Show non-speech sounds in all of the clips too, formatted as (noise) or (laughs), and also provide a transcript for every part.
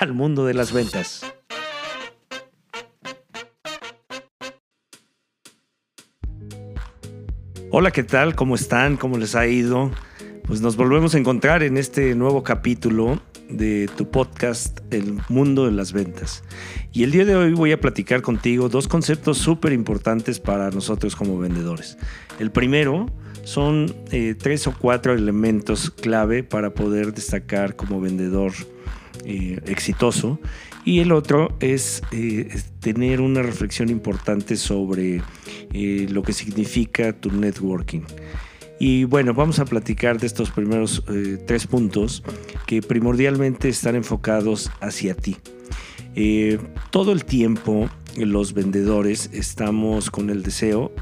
al mundo de las ventas. Hola, ¿qué tal? ¿Cómo están? ¿Cómo les ha ido? Pues nos volvemos a encontrar en este nuevo capítulo de tu podcast El mundo de las ventas. Y el día de hoy voy a platicar contigo dos conceptos súper importantes para nosotros como vendedores. El primero son eh, tres o cuatro elementos clave para poder destacar como vendedor eh, exitoso. Y el otro es, eh, es tener una reflexión importante sobre eh, lo que significa tu networking. Y bueno, vamos a platicar de estos primeros tres puntos que primordialmente están enfocados hacia ti. Todo el tiempo los vendedores estamos con el deseo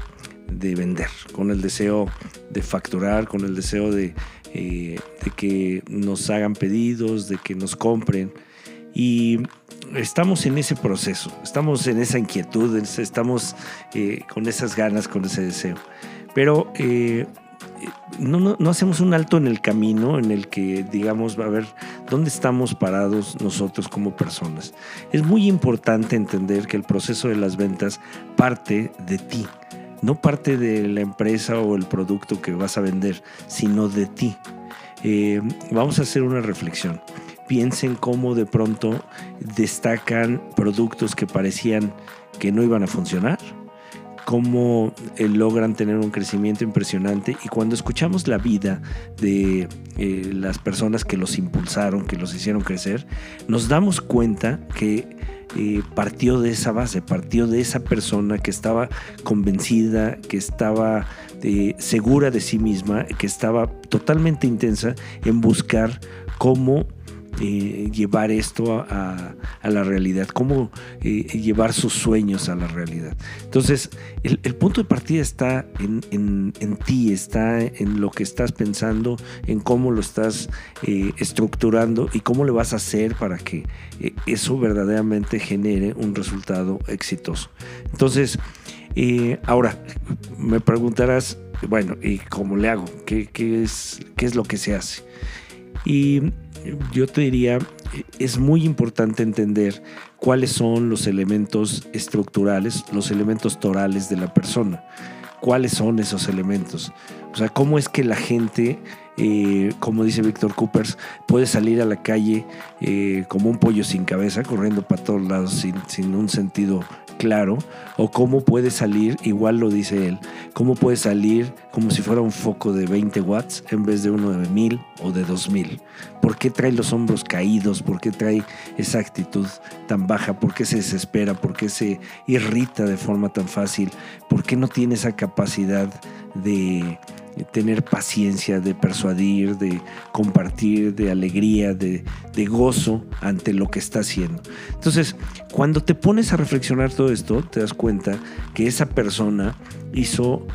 de vender, con el deseo de facturar, con el deseo de, eh, de que nos hagan pedidos, de que nos compren. Y estamos en ese proceso, estamos en esa inquietud, estamos eh, con esas ganas, con ese deseo. Pero eh, no, no, no, hacemos un alto en el camino en el que digamos, a ver, ¿dónde estamos parados nosotros como personas? Es muy importante entender que el proceso de las ventas parte de ti, no parte de la empresa o el producto que vas a vender, sino de ti. Eh, vamos a hacer una reflexión. Piensen cómo de pronto destacan productos que parecían que no iban a funcionar cómo eh, logran tener un crecimiento impresionante. Y cuando escuchamos la vida de eh, las personas que los impulsaron, que los hicieron crecer, nos damos cuenta que eh, partió de esa base, partió de esa persona que estaba convencida, que estaba segura de sí misma, que estaba totalmente intensa en buscar cómo eh, llevar esto a, la realidad, cómo eh, llevar sus sueños a la realidad. Entonces, el, punto de partida está en, ti, está en lo que estás pensando, en cómo lo estás eh, estructurando y cómo le vas a hacer para que eso verdaderamente genere un resultado exitoso. Entonces, ahora, me preguntarás, bueno, ¿y cómo le hago? ¿Qué, qué, es, ¿Qué es lo que se hace? Y yo te diría, es muy importante entender cuáles son los elementos estructurales, los elementos torales de la persona. ¿Cuáles son esos elementos? O sea, cómo es que la gente, como dice Víctor Coopers, puede salir a la calle eh, como un pollo sin cabeza, corriendo para todos lados sin, sin un sentido claro, o cómo puede salir, igual lo dice él, cómo puede salir como si fuera un foco de 20 watts en vez de uno de 1000 o de 2000. ¿Por qué trae los hombros caídos? ¿Por qué trae esa actitud tan baja? ¿Por qué se desespera? ¿Por qué se irrita de forma tan fácil? ¿Por qué no tiene esa capacidad de tener paciencia, de persuadir, de compartir, de alegría, de, gozo ante lo que está haciendo. Entonces, cuando te pones a reflexionar todo esto, te das cuenta que esa persona hizo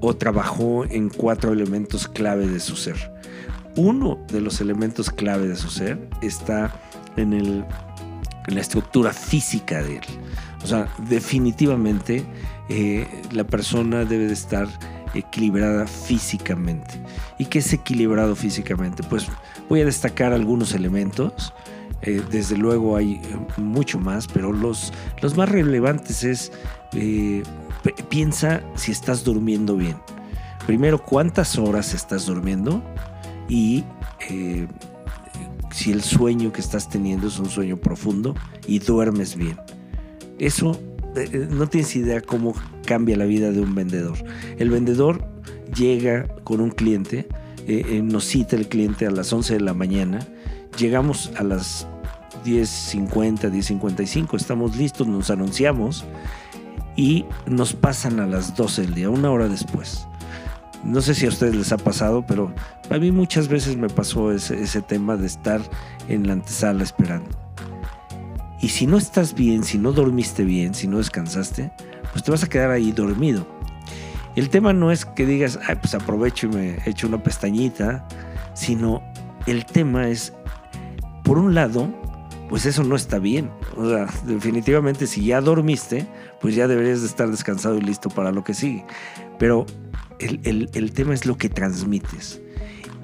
o trabajó en cuatro elementos clave de su ser. Uno de los elementos clave de su ser está en, el, en la estructura física de él. O sea, definitivamente eh, la persona debe de estar equilibrada físicamente. ¿Y qué es equilibrado físicamente? Pues voy a destacar algunos elementos. Eh, desde luego hay mucho más, pero los, los más relevantes es, eh, piensa si estás durmiendo bien. Primero, cuántas horas estás durmiendo y eh, si el sueño que estás teniendo es un sueño profundo y duermes bien. Eso no tienes idea cómo cambia la vida de un vendedor. El vendedor llega con un cliente, eh, eh, nos cita el cliente a las 11 de la mañana, llegamos a las 10.50, 10.55, estamos listos, nos anunciamos y nos pasan a las 12 del día, una hora después. No sé si a ustedes les ha pasado, pero a mí muchas veces me pasó ese tema de estar en la antesala esperando. Y si no estás bien, si no dormiste bien, si no descansaste, pues te vas a quedar ahí dormido. El tema no es que digas, Ay, pues aprovecho y me echo una pestañita, sino el tema es, por un lado, pues eso no está bien. O sea, definitivamente si ya dormiste, pues ya deberías de estar descansado y listo para lo que sigue. Pero el, el, el tema es lo que transmites.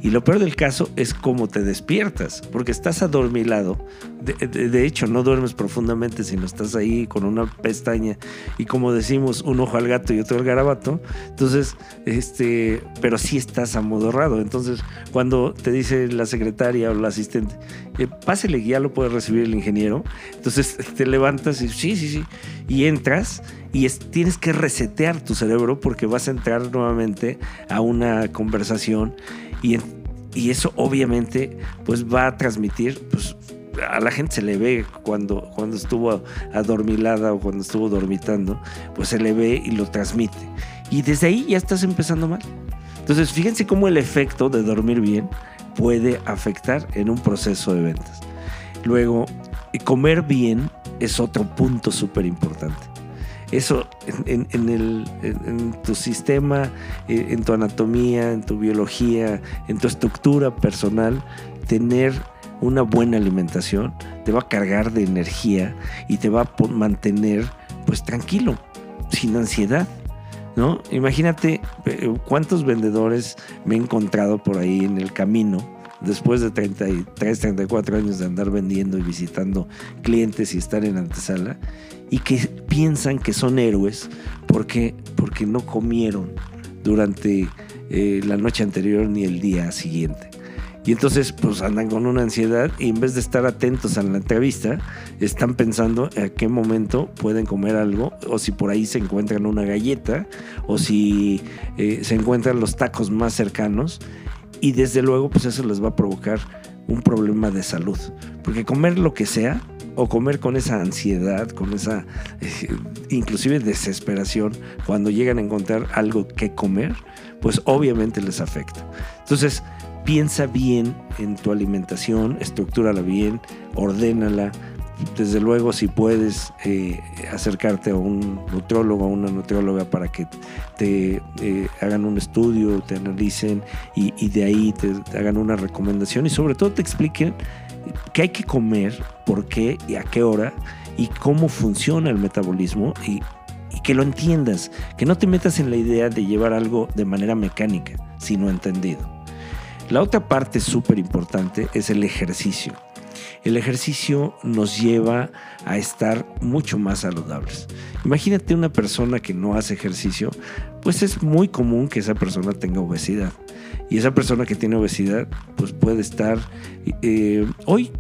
Y lo peor del caso es cómo te despiertas, porque estás adormilado. De, de, de, hecho, no duermes profundamente, sino estás ahí con una pestaña y como decimos, un ojo al gato y otro al garabato. Entonces, este, pero sí estás amodorrado. Entonces, cuando te dice la secretaria o la asistente, eh, pásele, ya lo puede recibir el ingeniero. Entonces te levantas y sí, sí, sí. Y entras y es, tienes que resetear tu cerebro porque vas a entrar nuevamente a una conversación y, y eso obviamente pues va a transmitir, pues a la gente se le ve cuando, cuando estuvo adormilada o cuando estuvo dormitando, pues se le ve y lo transmite. Y desde ahí ya estás empezando mal. Entonces fíjense cómo el efecto de dormir bien puede afectar en un proceso de ventas. Luego, comer bien es otro punto súper importante eso en, tu sistema, eh, en tu anatomía, en tu biología, en tu estructura personal, tener una buena alimentación te va a cargar de energía y te va a mantener pues tranquilo, sin ansiedad. ¿No? Imagínate eh, cuántos vendedores me he encontrado por ahí en el camino después de 33, 34 años de andar vendiendo y visitando clientes y estar en antesala y que piensan que son héroes porque, porque no comieron durante eh, la noche anterior ni el día siguiente. Y entonces pues andan con una ansiedad y en vez de estar atentos a la entrevista, están pensando a qué momento pueden comer algo o si por ahí se encuentran una galleta o si eh, se encuentran los tacos más cercanos y desde luego pues eso les va a provocar un problema de salud. Porque comer lo que sea o comer con esa ansiedad, con esa eh, inclusive desesperación cuando llegan a encontrar algo que comer, pues obviamente les afecta. Entonces, piensa bien en tu alimentación, estructúrala bien, ordénala, desde luego si puedes eh, acercarte a un nutrólogo, a una nutrióloga para que te eh, hagan un estudio, te analicen y, de ahí te, te, hagan una recomendación y sobre todo te expliquen qué hay que comer, por qué y a qué hora y cómo funciona el metabolismo y, y que lo entiendas, que no te metas en la idea de llevar algo de manera mecánica, sino entendido. La otra parte súper importante es el ejercicio el ejercicio nos lleva a estar mucho más saludables. Imagínate una persona que no hace ejercicio, pues es muy común que esa persona tenga obesidad. Y esa persona que tiene obesidad, pues puede estar... Eh, hoy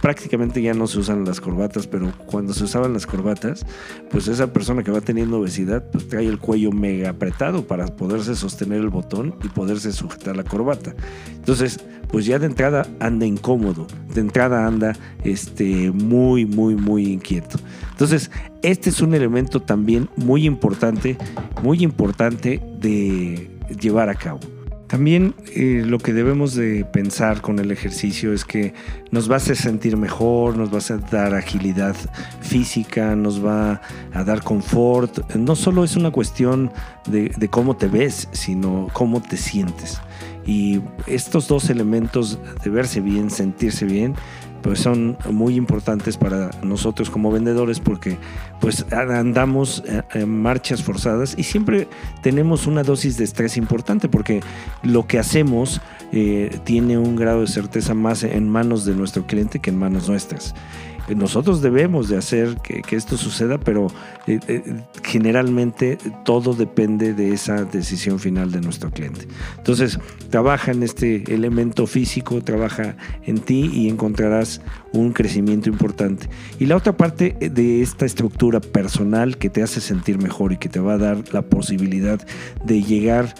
prácticamente ya no se usan las corbatas, pero cuando se usaban las corbatas, pues esa persona que va teniendo obesidad, pues trae el cuello mega apretado para poderse sostener el botón y poderse sujetar la corbata. Entonces, pues ya de entrada anda incómodo, de entrada anda este, muy, muy, muy inquieto. Entonces, este es un elemento también muy importante, muy importante de llevar a cabo. También eh, lo que debemos de pensar con el ejercicio es que nos va a hacer sentir mejor, nos va a dar agilidad física, nos va a dar confort. No solo es una cuestión de, de cómo te ves, sino cómo te sientes. Y estos dos elementos de verse bien, sentirse bien, pues son muy importantes para nosotros como vendedores porque pues andamos en marchas forzadas y siempre tenemos una dosis de estrés importante porque lo que hacemos eh, tiene un grado de certeza más en manos de nuestro cliente que en manos nuestras nosotros debemos de hacer que, esto suceda, pero eh, eh, generalmente todo depende de esa decisión final de nuestro cliente. Entonces, trabaja en este elemento físico, trabaja en ti y encontrarás un crecimiento importante. Y la otra parte de esta estructura personal que te hace sentir mejor y que te va a dar la posibilidad de llegar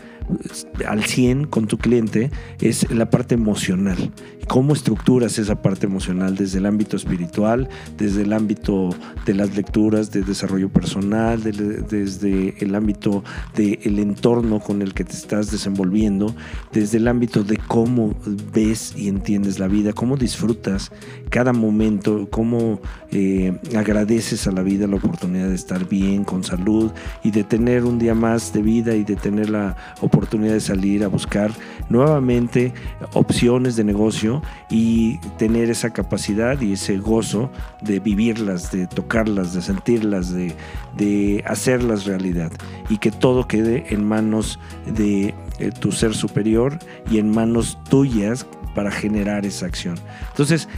al 100 con tu cliente es la parte emocional. ¿Cómo estructuras esa parte emocional desde el ámbito espiritual, desde el ámbito de las lecturas, de desarrollo personal, desde el ámbito del entorno con el que te estás desenvolviendo, desde el ámbito de cómo ves y entiendes la vida, cómo disfrutas cada momento, cómo eh, agradeces a la vida la oportunidad de estar bien, con salud y de tener un día más de vida y de tener la oportunidad de salir a buscar nuevamente opciones de negocio y tener esa capacidad y ese gozo de vivirlas, de tocarlas, de sentirlas, de, de hacerlas realidad y que todo quede en manos de eh, tu ser superior y en manos tuyas para generar esa acción. Entonces,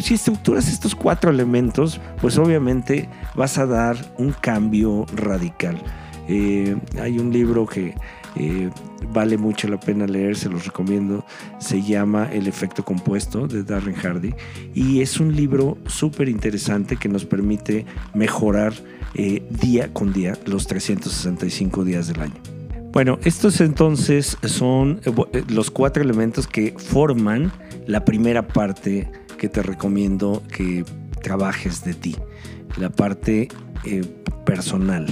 si estructuras estos cuatro elementos, pues obviamente vas a dar un cambio radical. Eh, hay un libro que eh, vale mucho la pena leer, se los recomiendo. Se llama El efecto compuesto de Darren Hardy y es un libro súper interesante que nos permite mejorar eh, día con día los 365 días del año. Bueno, estos entonces son eh, los cuatro elementos que forman la primera parte que te recomiendo que trabajes de ti, la parte personal.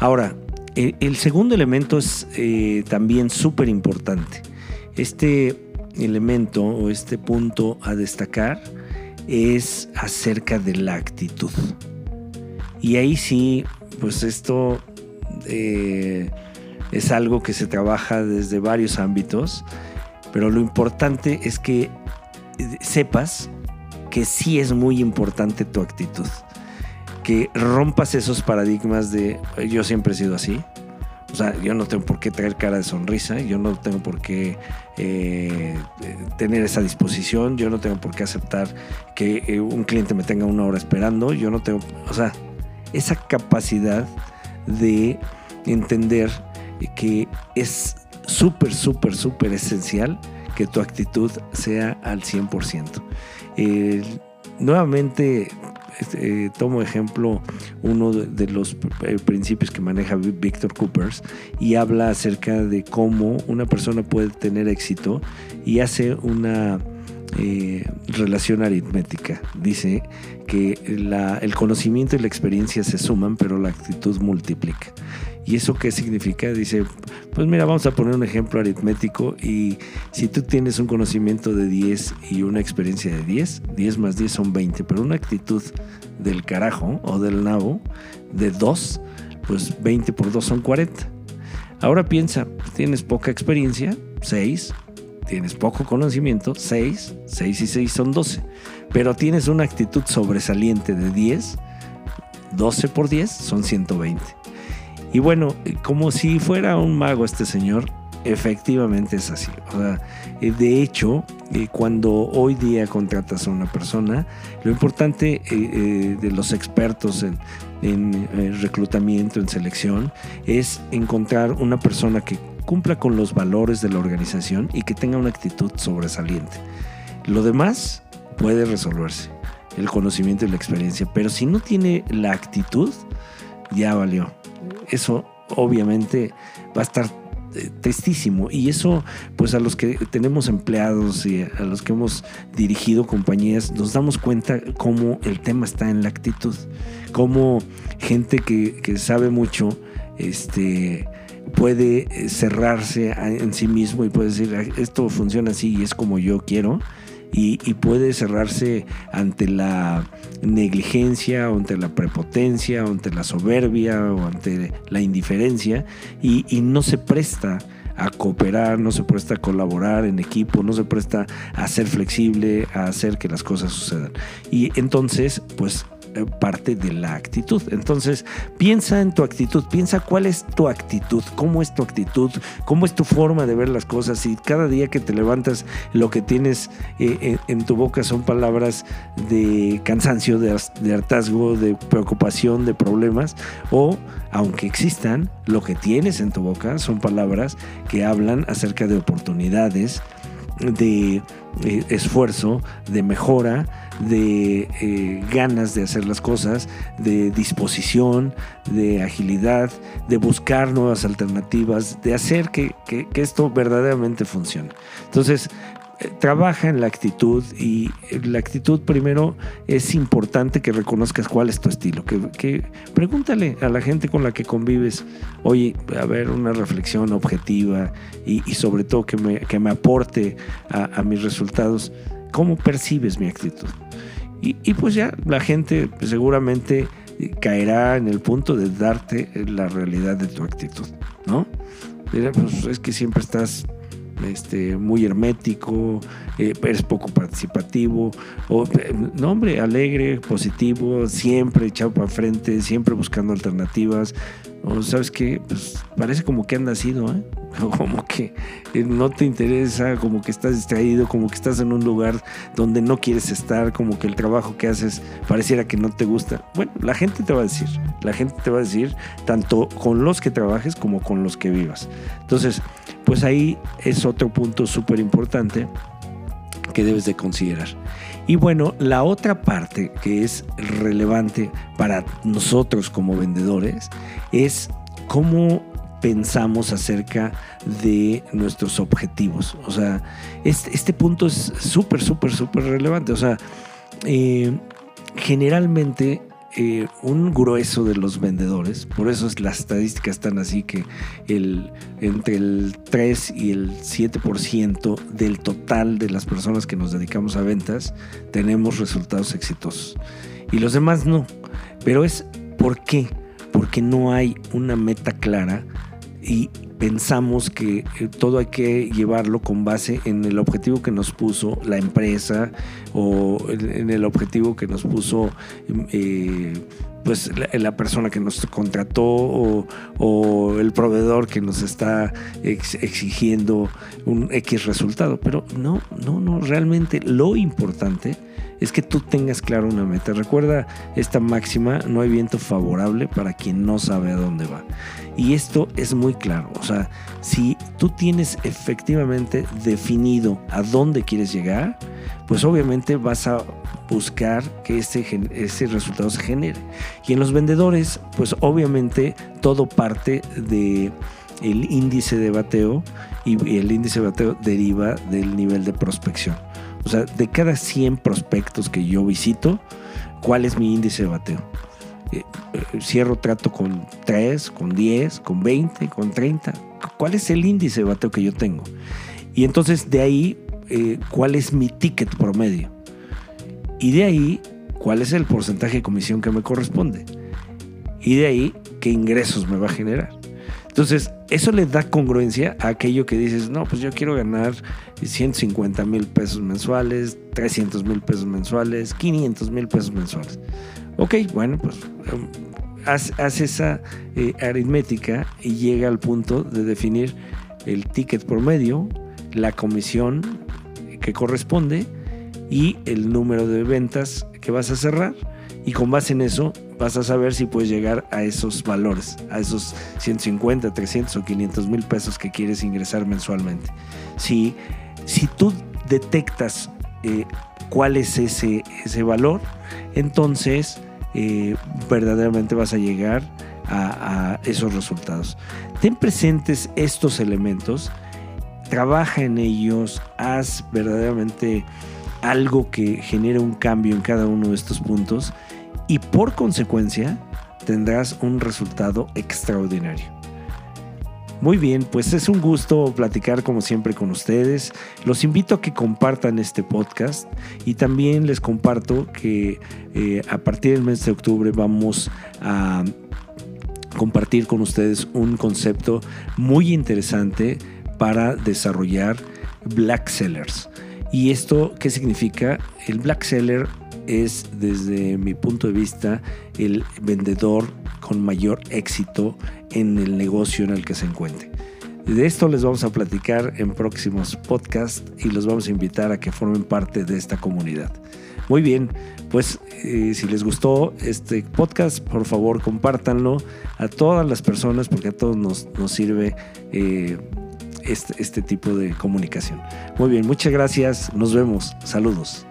Ahora, el segundo elemento es eh, también súper importante. Este elemento o este punto a destacar es acerca de la actitud. Y ahí sí, pues esto eh, es algo que se trabaja desde varios ámbitos, pero lo importante es que sepas que sí es muy importante tu actitud que rompas esos paradigmas de yo siempre he sido así. O sea, yo no tengo por qué traer cara de sonrisa, yo no tengo por qué eh, tener esa disposición, yo no tengo por qué aceptar que eh, un cliente me tenga una hora esperando, yo no tengo, o sea, esa capacidad de entender que es súper, súper, súper esencial que tu actitud sea al 100%. nuevamente este, eh, tomo ejemplo uno de, los eh, principios que maneja Víctor Coopers y habla acerca de cómo una persona puede tener éxito y hace una eh, relación aritmética. Dice que el conocimiento y la experiencia se suman, pero la actitud multiplica. ¿Y eso qué significa? Dice, pues mira, vamos a poner un ejemplo aritmético y si tú tienes un conocimiento de 10 y una experiencia de 10, 10 más 10 son 20, pero una actitud del carajo o del nabo de 2, pues 20 por 2 son 40. Ahora piensa, tienes poca experiencia, 6, tienes poco conocimiento, 6, 6 y 6 son 12, pero tienes una actitud sobresaliente de 10, 12 por 10 son 120. Y bueno, como si fuera un mago este señor, efectivamente es así. Eh, de hecho, eh, cuando hoy día contratas a una persona, lo importante eh, de los expertos en, en reclutamiento, en selección, es encontrar una persona que cumpla con los valores de la organización y que tenga una actitud sobresaliente. Lo demás puede resolverse, el conocimiento y la experiencia, pero si no tiene la actitud, ya valió eso obviamente va a estar eh, tristísimo y eso pues a los que tenemos empleados y a los que hemos dirigido compañías nos damos cuenta cómo el tema está en la actitud cómo gente que, que sabe mucho este puede eh, cerrarse en sí mismo y puede decir esto funciona así y es como yo quiero y, puede cerrarse ante la negligencia ante la prepotencia ante la soberbia o ante la indiferencia y, y no se presta a cooperar, no se presta a colaborar en equipo, no se presta a ser flexible, a hacer que las cosas sucedan. Y entonces, pues parte de la actitud. Entonces, piensa en tu actitud, piensa cuál es tu actitud, cómo es tu actitud, cómo es tu forma de ver las cosas y cada día que te levantas lo que tienes eh, en, tu boca son palabras de cansancio, de hartazgo, de preocupación, de problemas o, aunque existan, lo que tienes en tu boca son palabras que hablan acerca de oportunidades, de eh, esfuerzo, de mejora, de eh, ganas de hacer las cosas, de disposición, de agilidad, de buscar nuevas alternativas, de hacer que, que esto verdaderamente funcione. Entonces, trabaja en la actitud y la actitud primero es importante que reconozcas cuál es tu estilo, que, pregúntale a la gente con la que convives, oye, a ver, una reflexión objetiva y, sobre todo que me, que me aporte a, mis resultados, ¿cómo percibes mi actitud? Y, pues ya la gente seguramente caerá en el punto de darte la realidad de tu actitud, ¿no? Pues es que siempre estás este, muy hermético, eh, eres poco participativo, o, eh, no hombre, alegre, positivo, siempre echado para frente, siempre buscando alternativas, o sabes que pues parece como que andas ido, ¿eh? (laughs) como que no te interesa, como que estás distraído, como que estás en un lugar donde no quieres estar, como que el trabajo que haces pareciera que no te gusta. Bueno, la gente te va a decir, la gente te va a decir tanto con los que trabajes como con los que vivas. Entonces, pues ahí es otro punto súper importante que debes de considerar. Y bueno, la otra parte que es relevante para nosotros como vendedores es cómo pensamos acerca de nuestros objetivos. O sea, este, este punto es súper, súper, súper relevante. O sea, eh, generalmente eh, un grueso de los vendedores, por eso es, las estadísticas están así que el, entre el 3 y el 7% del total de las personas que nos dedicamos a ventas tenemos resultados exitosos. Y los demás no. Pero es ¿por qué? Porque no hay una meta clara y pensamos que eh, todo hay que llevarlo con base en el objetivo que nos puso la empresa o en el objetivo que nos puso eh, pues la, persona que nos contrató o, el proveedor que nos está exigiendo un X resultado. Pero no, no, no, realmente lo importante es que tú tengas claro una meta. Recuerda esta máxima, no hay viento favorable para quien no sabe a dónde va. Y esto es muy claro. O sea, si tú tienes efectivamente definido a dónde quieres llegar, pues obviamente vas a buscar que ese, ese resultado se genere. Y en los vendedores, pues obviamente todo parte de el índice de bateo y el índice de bateo deriva del nivel de prospección. O sea, de cada 100 prospectos que yo visito, ¿cuál es mi índice de bateo? Eh, eh, cierro trato con 3, con 10, con 20, con 30. ¿Cuál es el índice de bateo que yo tengo? Y entonces de ahí, eh, ¿cuál es mi ticket promedio? Y de ahí, ¿cuál es el porcentaje de comisión que me corresponde? Y de ahí, ¿qué ingresos me va a generar? Entonces, eso le da congruencia a aquello que dices, no, pues yo quiero ganar 150 mil pesos mensuales, 300 mil pesos mensuales, 500 mil pesos mensuales. Ok, bueno, pues um, haz, esa eh, aritmética y llega al punto de definir el ticket promedio, la comisión que corresponde y el número de ventas que vas a cerrar. Y con base en eso vas a saber si puedes llegar a esos valores, a esos 150, 300 o 500 mil pesos que quieres ingresar mensualmente. Si, si tú detectas eh, cuál es ese, ese valor, entonces eh, verdaderamente vas a llegar a, a esos resultados. Ten presentes estos elementos, trabaja en ellos, haz verdaderamente algo que genere un cambio en cada uno de estos puntos y por consecuencia tendrás un resultado extraordinario. Muy bien, pues es un gusto platicar como siempre con ustedes. Los invito a que compartan este podcast y también les comparto que eh, a partir del mes de octubre vamos a compartir con ustedes un concepto muy interesante para desarrollar black sellers. ¿Y esto qué significa? El black seller es, desde mi punto de vista, el vendedor con mayor éxito en el negocio en el que se encuentre. De esto les vamos a platicar en próximos podcasts y los vamos a invitar a que formen parte de esta comunidad. Muy bien, pues eh, si les gustó este podcast, por favor compártanlo a todas las personas porque a todos nos, nos sirve eh, este, este tipo de comunicación. Muy bien, muchas gracias. Nos vemos. Saludos.